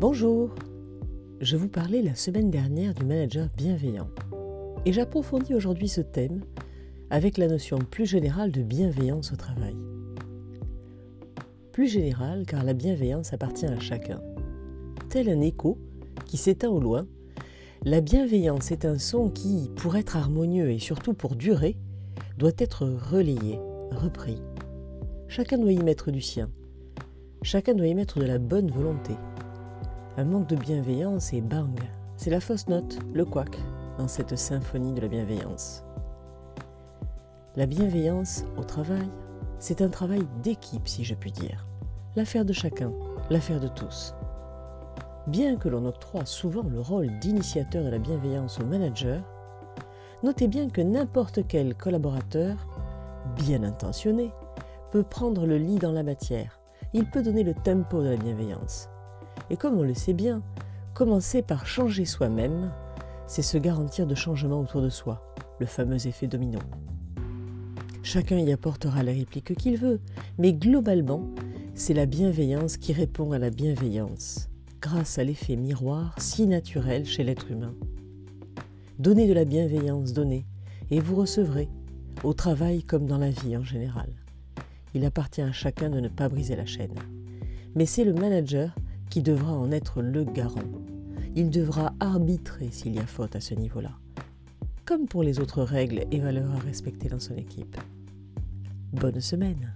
Bonjour Je vous parlais la semaine dernière du manager bienveillant et j'approfondis aujourd'hui ce thème avec la notion plus générale de bienveillance au travail. Plus générale car la bienveillance appartient à chacun. Tel un écho qui s'éteint au loin, la bienveillance est un son qui, pour être harmonieux et surtout pour durer, doit être relayé, repris. Chacun doit y mettre du sien. Chacun doit y mettre de la bonne volonté. Un manque de bienveillance et bang, c'est la fausse note, le couac, dans cette symphonie de la bienveillance. La bienveillance au travail, c'est un travail d'équipe si je puis dire. L'affaire de chacun, l'affaire de tous. Bien que l'on octroie souvent le rôle d'initiateur de la bienveillance au manager, notez bien que n'importe quel collaborateur, bien intentionné, peut prendre le lit dans la matière. Il peut donner le tempo de la bienveillance. Et comme on le sait bien, commencer par changer soi-même, c'est se garantir de changement autour de soi, le fameux effet domino. Chacun y apportera la réplique qu'il veut, mais globalement, c'est la bienveillance qui répond à la bienveillance, grâce à l'effet miroir si naturel chez l'être humain. Donnez de la bienveillance, donnez, et vous recevrez, au travail comme dans la vie en général. Il appartient à chacun de ne pas briser la chaîne. Mais c'est le manager qui devra en être le garant. Il devra arbitrer s'il y a faute à ce niveau-là, comme pour les autres règles et valeurs à respecter dans son équipe. Bonne semaine